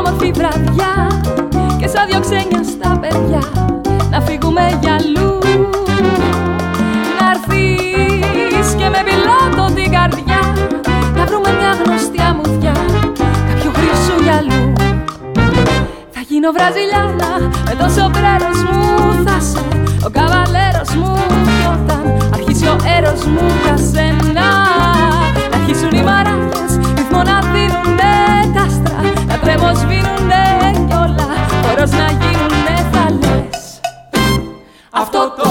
όμορφη βραδιά Και σαν δυο ξένια στα παιδιά Να φύγουμε για αλλού. Να έρθεις και με πιλότο την καρδιά Να βρούμε μια γνωστή αμμουδιά Κάποιου χρυσού γυαλού. Θα γίνω βραζιλιάνα Με το σοβρέρος μου θα σε Ο καβαλέρος μου Κι όταν αρχίσει ο έρος μου για σένα πως σβήνουνε κιόλας χωρός να γίνουνε θα λες Αυτό το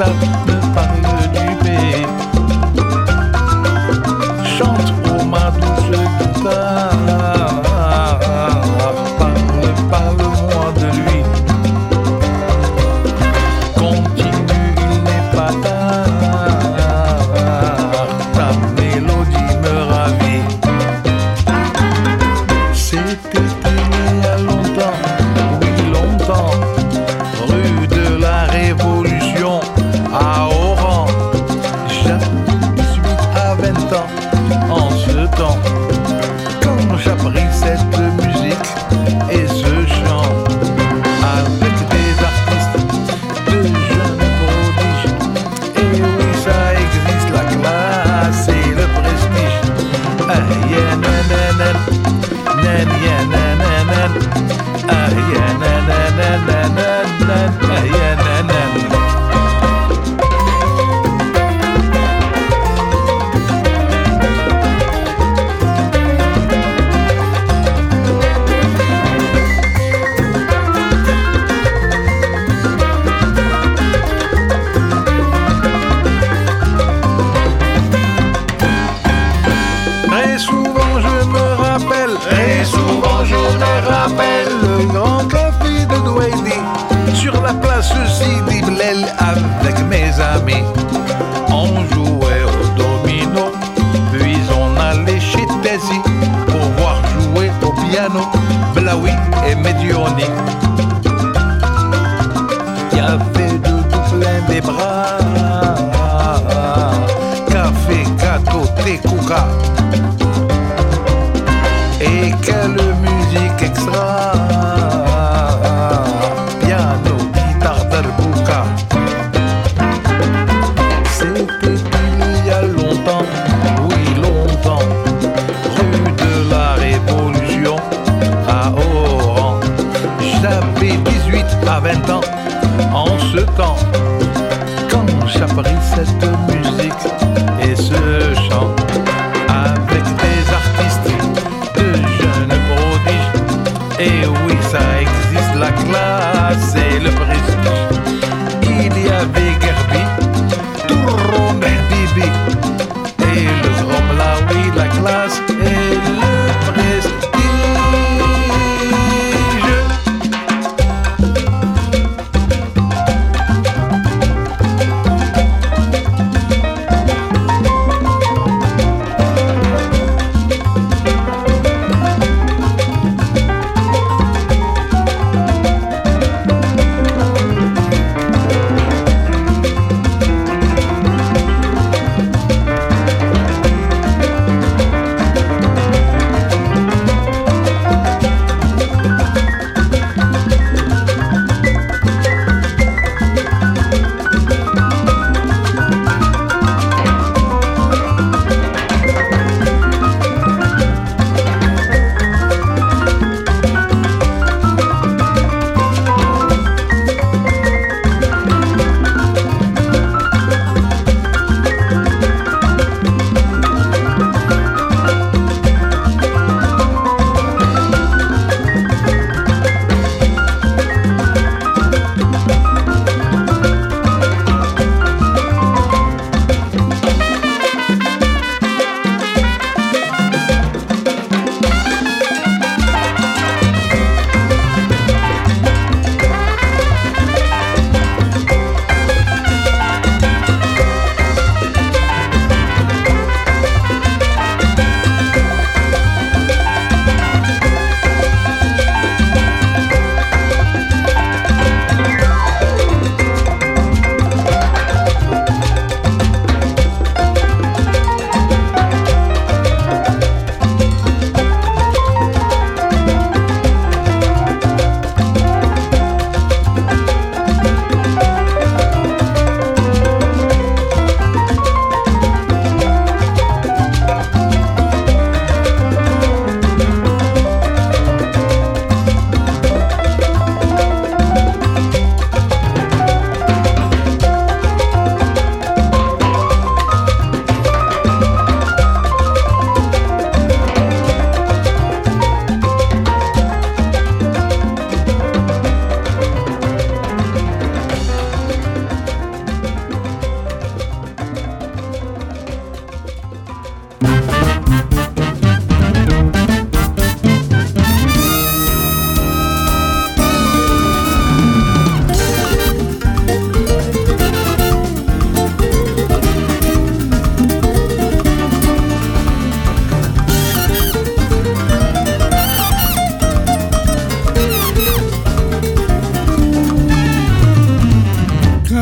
Love.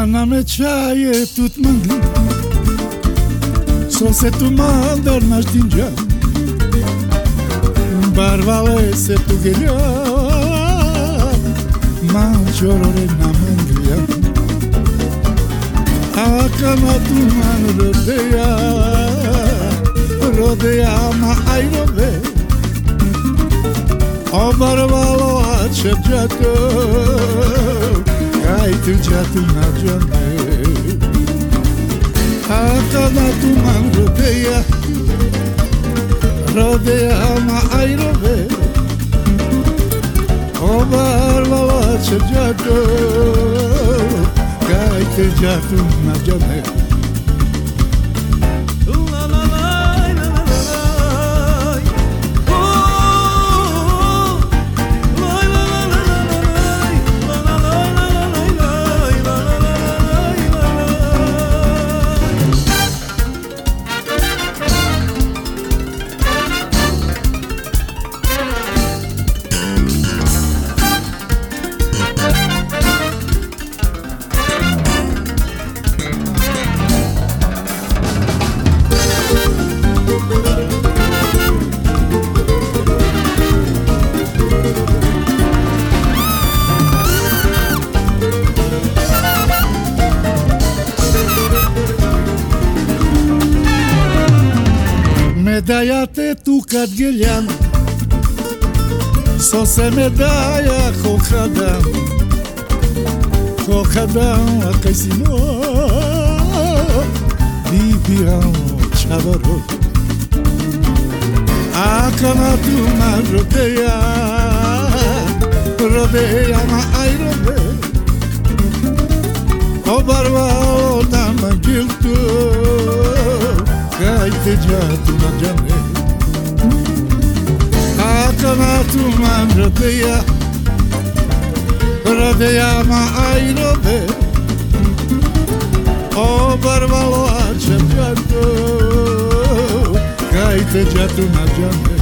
Me qaje tu të mëndi So se tu mandër në ashtin gjë Barvale se tu gjelja Ma qërore në mëndrija A kana O barvalo a রাইতে যা তোমার জন্মে হাতানা তোমার রোদেয়া রোদে আমা I রোবে ওবার বাবা সে যাত গাইতে যা তোমার জন্মে kad giljan So se me daja ko kada Ko kada kaj si moj Di biram čavaro A kama tu ma robeja Robeja ma aj robe Obarvao da ma giltu Kaj te džatu na džaneja مجتمعات مغربية ربيع مع أيروبي أو بربلوات شبكتو كايت جاتو مجمعي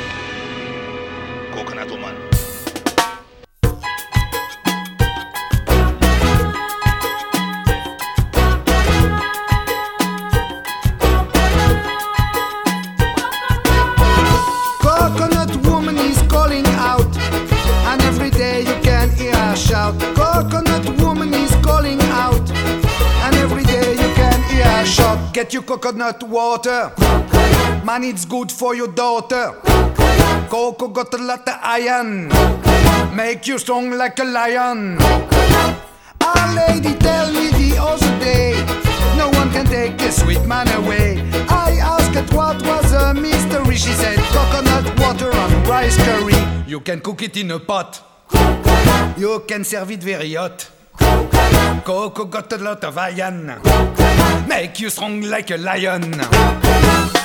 Your coconut water, man, it's good for your daughter. Coco got a lot of iron, make you strong like a lion. Our lady tell me the other day, no one can take a sweet man away. I asked what was a mystery. She said coconut water and rice curry. You can cook it in a pot. You can serve it very hot. Coco got a lot of iron, make you strong like a lion.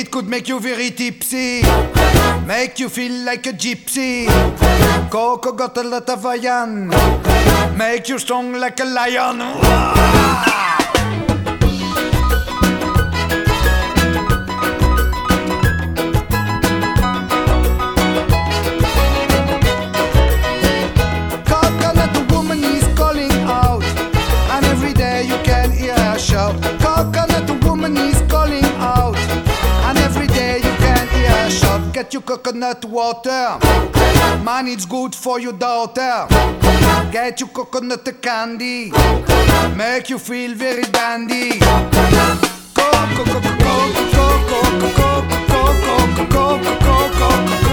It could make you very tipsy, make you feel like a gypsy. Coco got a lot of iron, make you strong like a lion. Coconut water, man, it's good for your daughter. Get you coconut candy, make you feel very dandy. Coco, coco, coco, coco, coco, coco, coco, coco, coco,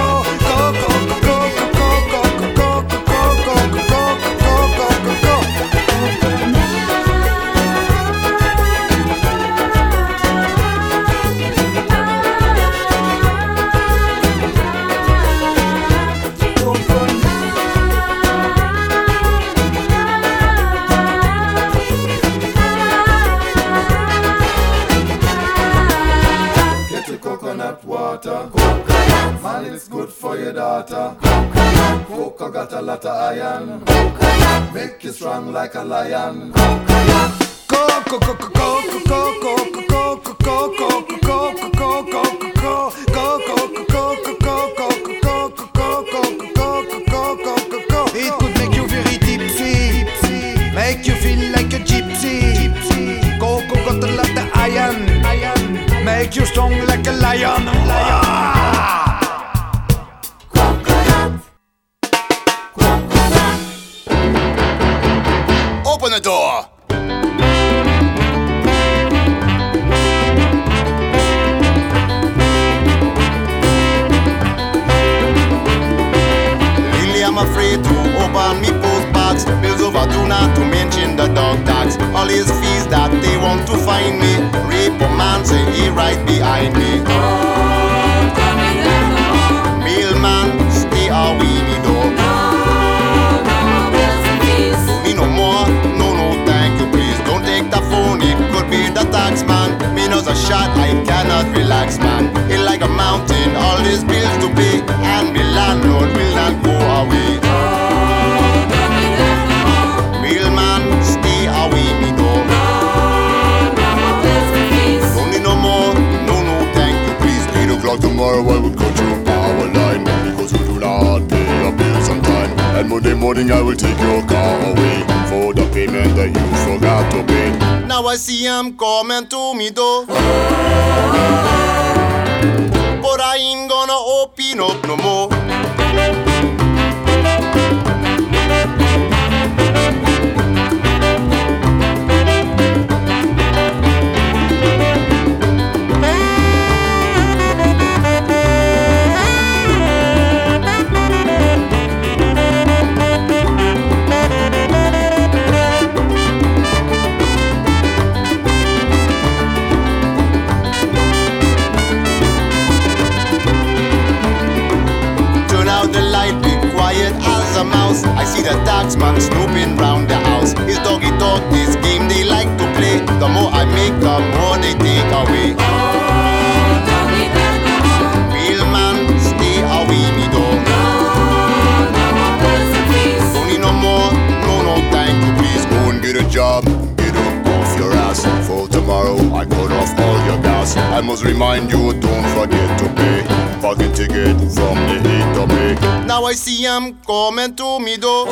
it's good for your daughter. Coco got a lot of iron. Make you strong like a lion. Coco, coco, coco, coco, coco, siam come un tumido.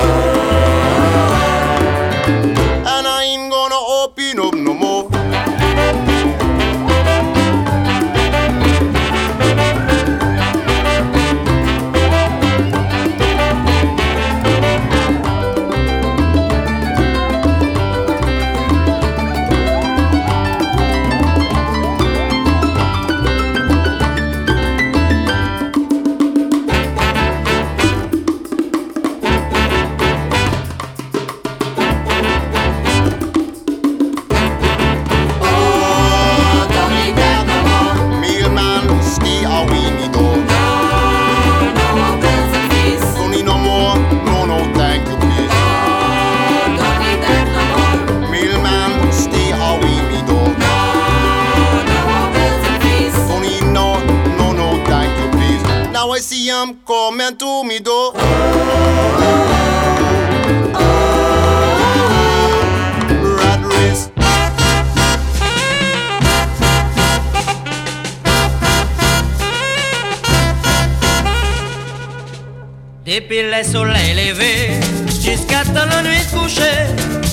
Depuis le soleil levé jusqu'à temps la nuit couchée,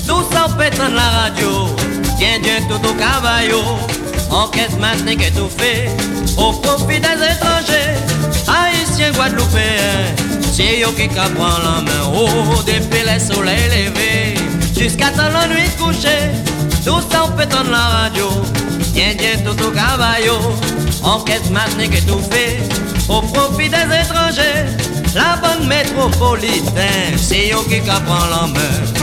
tout ça pétant la radio, tiens Dieu tout au caballo, enquête maintenant fait, au profit des étrangers, haïtiens guadeloupéens, c'est eux qui prend la main, oh, depuis le soleil levé jusqu'à temps la nuit couchée, tout ça pétant la radio, tiens Dieu tout au caballo, enquête maintenant fait, au profit des étrangers. La bonne métropolitaine, c'est eux qui prend la main.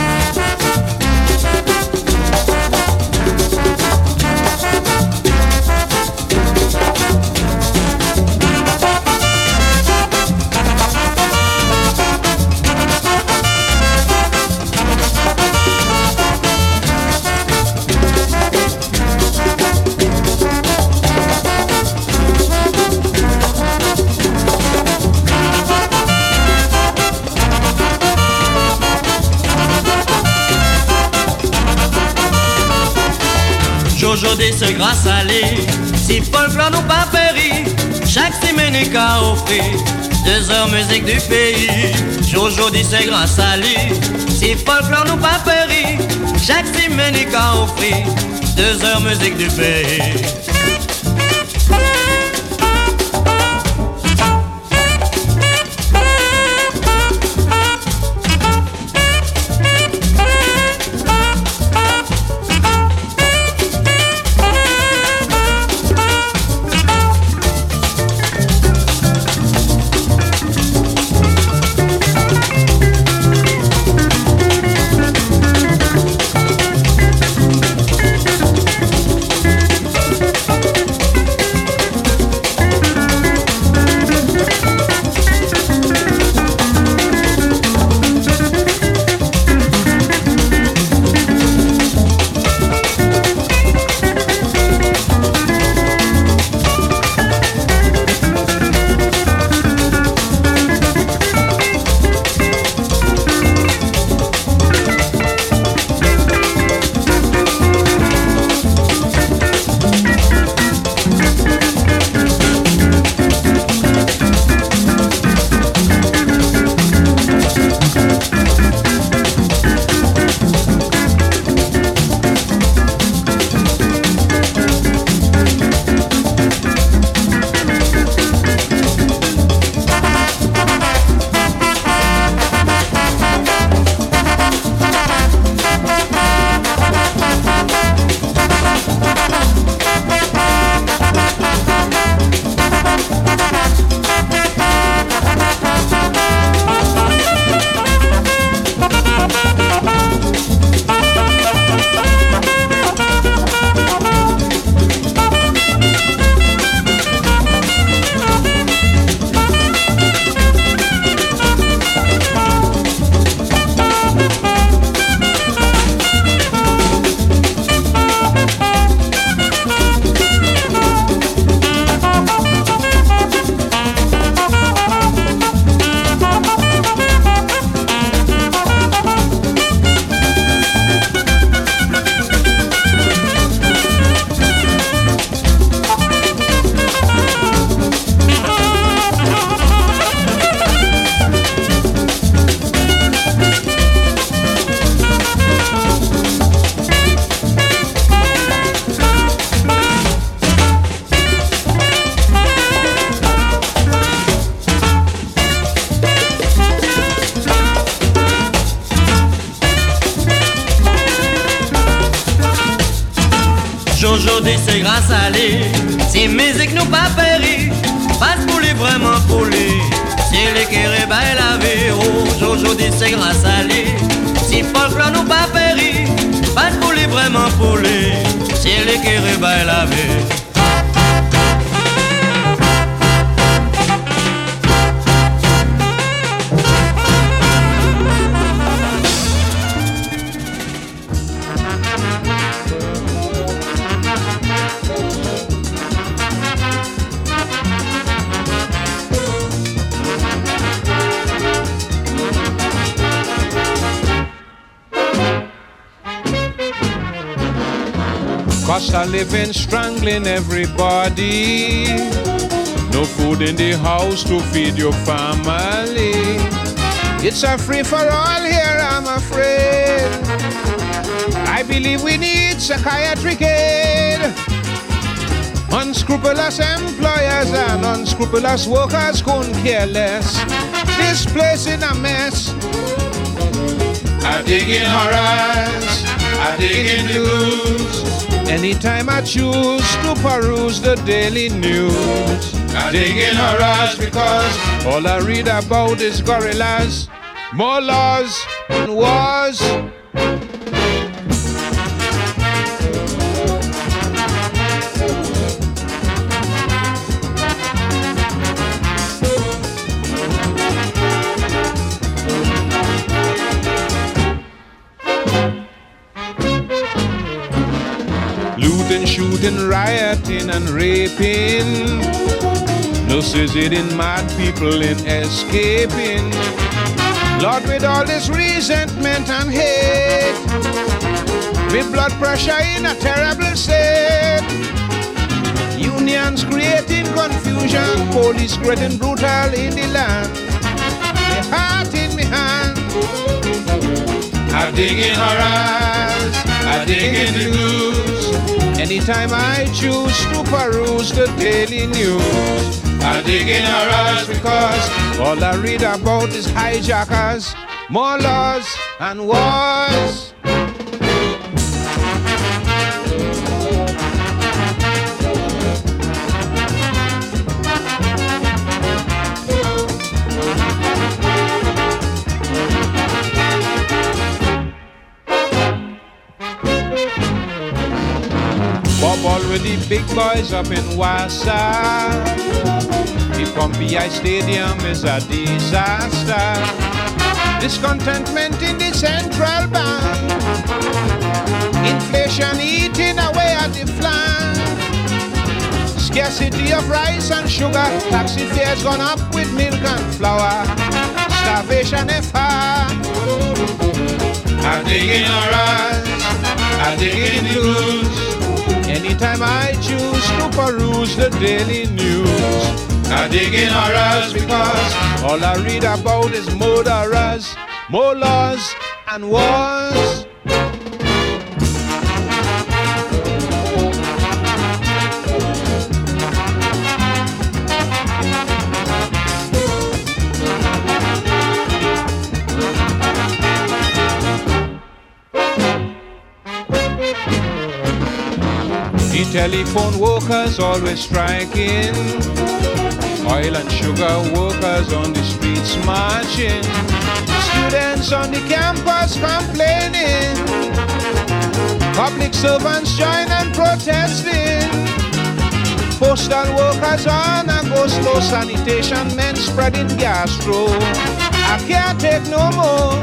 Aujourd'hui ce à lui. Si folklore nous pas péri Chaque semaine est qu'à offrir Deux heures musique du pays Aujourd'hui c'est grâce à lui. Si folklore nous pas péri Chaque semaine est qu'à offrir Deux heures musique du pays lui. Si musique nous pas péri, passe pour lui vraiment pour lui. Si les réveille la vie, aujourd'hui c'est grâce à living strangling everybody. No food in the house to feed your family. It's a free for all here, I'm afraid. I believe we need psychiatric aid. Unscrupulous employers and unscrupulous workers couldn't care less. This place in a mess. I dig in horrors, I dig in the blues. Anytime I choose to peruse the daily news, I dig in horrors because all I read about is gorillas, more laws and wars. Rioting, and raping. No suiciding, mad people in escaping. Lord, with all this resentment and hate, with blood pressure in a terrible state. Unions creating confusion, police creating brutal in the land. Heart in my hand. I dig in horrors, I dig in the blues. Anytime I choose to peruse the daily news, I dig in horrors because all I read about is hijackers, more laws and wars. Big boys up in Wassa. The Pompeii Stadium is a disaster. Discontentment in the central bank. Inflation eating away at the flank. Scarcity of rice and sugar. Taxi fares gone up with milk and flour. Starvation if hard. I dig in horrors. I dig in the blues. Anytime I choose to peruse the daily news, I dig in horrors because all I read about is murderers, more laws and wars. Telephone workers always striking. Oil and sugar workers on the streets marching. Students on the campus complaining. Public servants join and protesting. Postal workers on a go slow sanitation men spreading gastro. I can't take no more.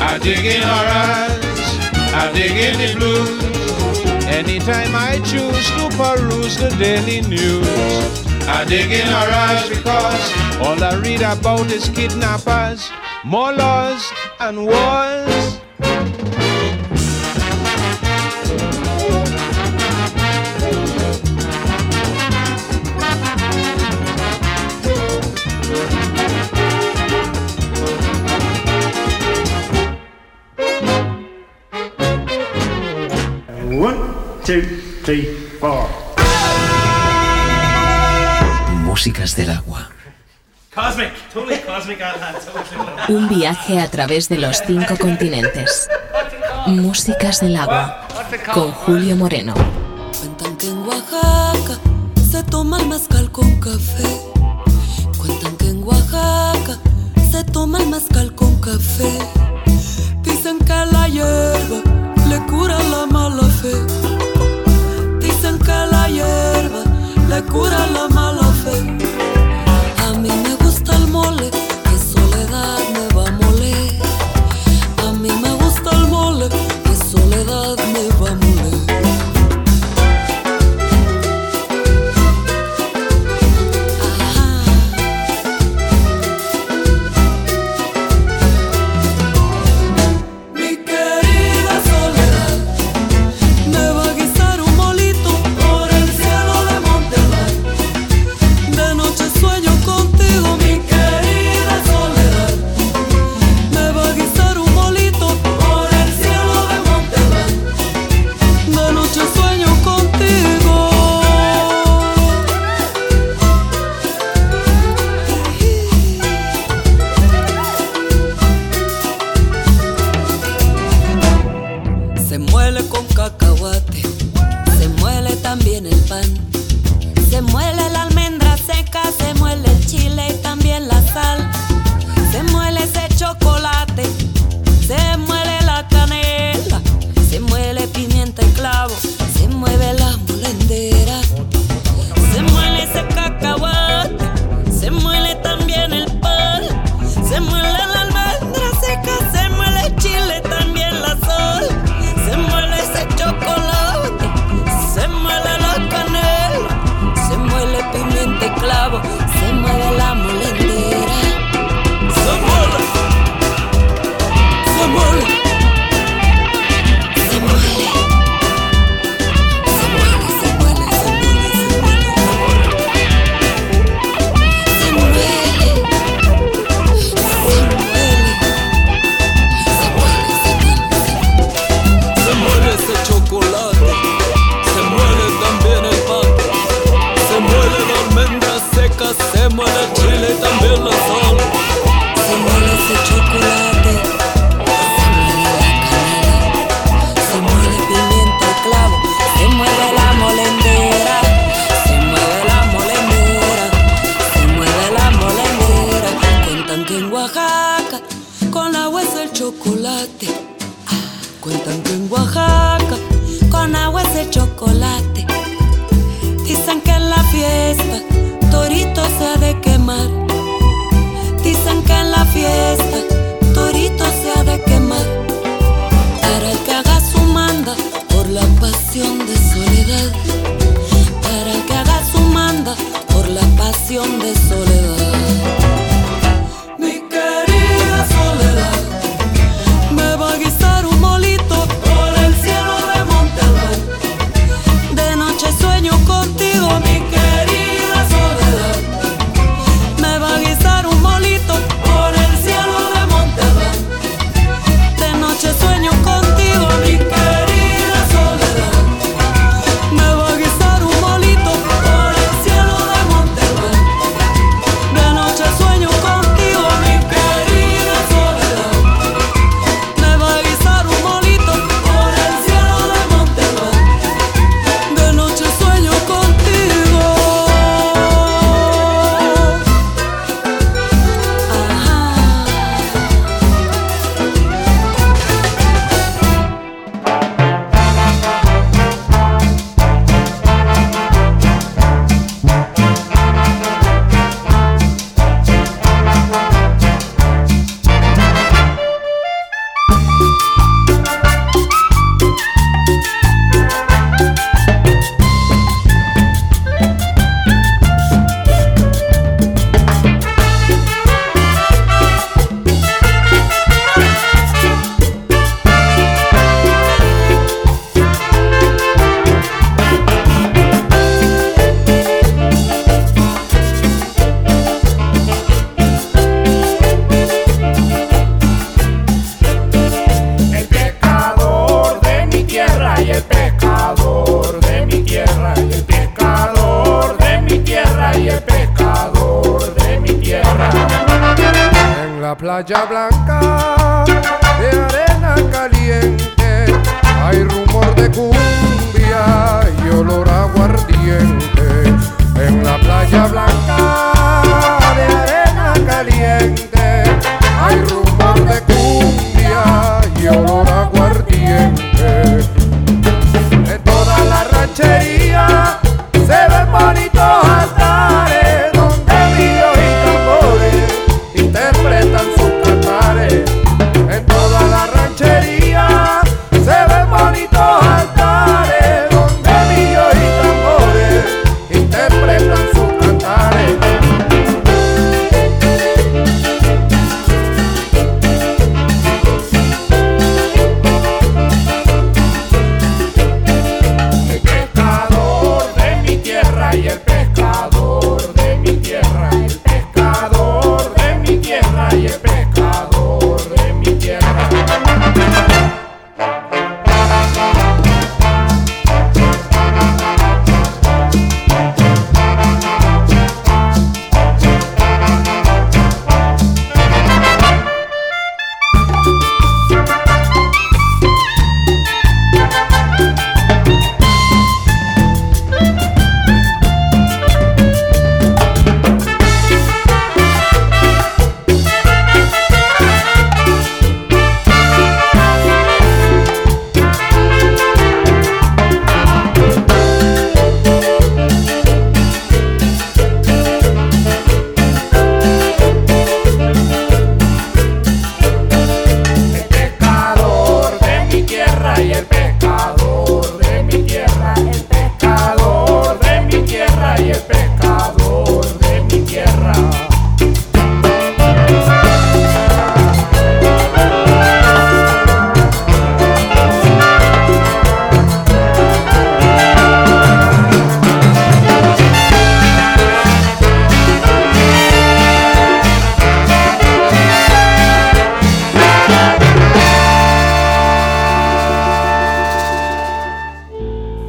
I dig in horrors, I dig in the blues. Anytime I choose to peruse the daily news, I dig in horrors because all I read about is kidnappers, more laws and wars. Músicas del agua. Cosmic, totally cosmic Un viaje a través de los cinco continentes. Músicas del agua. Con Julio Moreno. Cuentan que en Oaxaca se toma el mezcal con café. Cuentan que en Oaxaca se toma el mezcal con café. Dicen que la hierba le cura la mala fe la hierba le cura la mala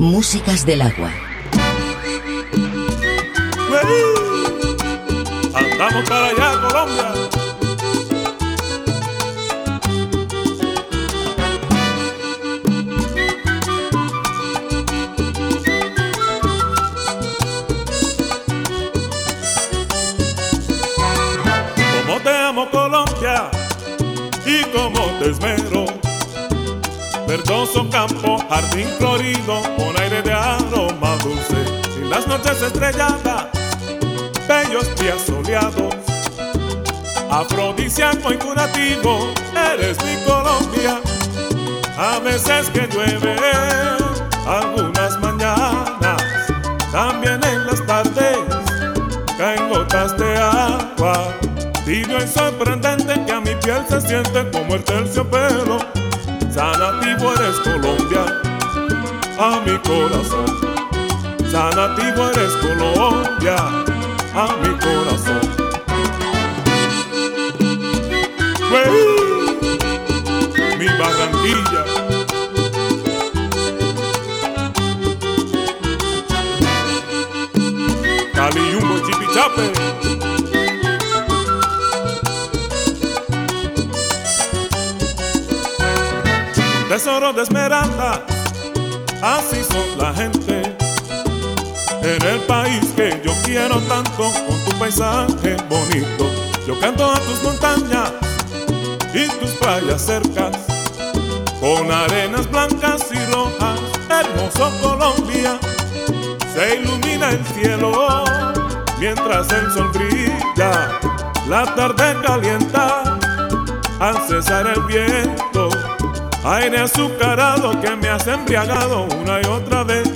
Músicas del agua. Andamos para allá, Colombia. Como te amo, Colombia, y como te esmero. Verdoso campo, jardín florido, con aire de aroma dulce, sin las noches estrelladas bellos días soleados. Afrodisíaco y curativo, eres mi Colombia. A veces que llueve, algunas mañanas, también en las tardes, caen gotas de agua. Tibio y sorprendente que a mi piel se siente como el terciopelo. Sanativo eres Colombia, a mi corazón. Sanativo eres Colombia, a mi corazón. Güey, Mi Barranquilla. Cali, Chipichape. Tesoro de esmeralda, así son la gente en el país que yo quiero tanto, con tu paisaje bonito. Yo canto a tus montañas y tus playas cercas, con arenas blancas y rojas, hermoso Colombia. Se ilumina el cielo mientras el sol brilla, la tarde calienta al cesar el viento. Aire azucarado que me has embriagado una y otra vez.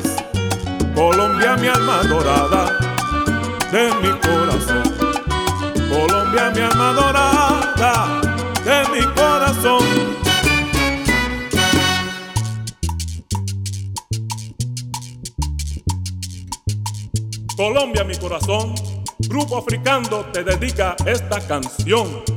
Colombia, mi alma dorada de mi corazón. Colombia, mi alma dorada de mi corazón. Colombia, mi corazón. Grupo Africano te dedica esta canción.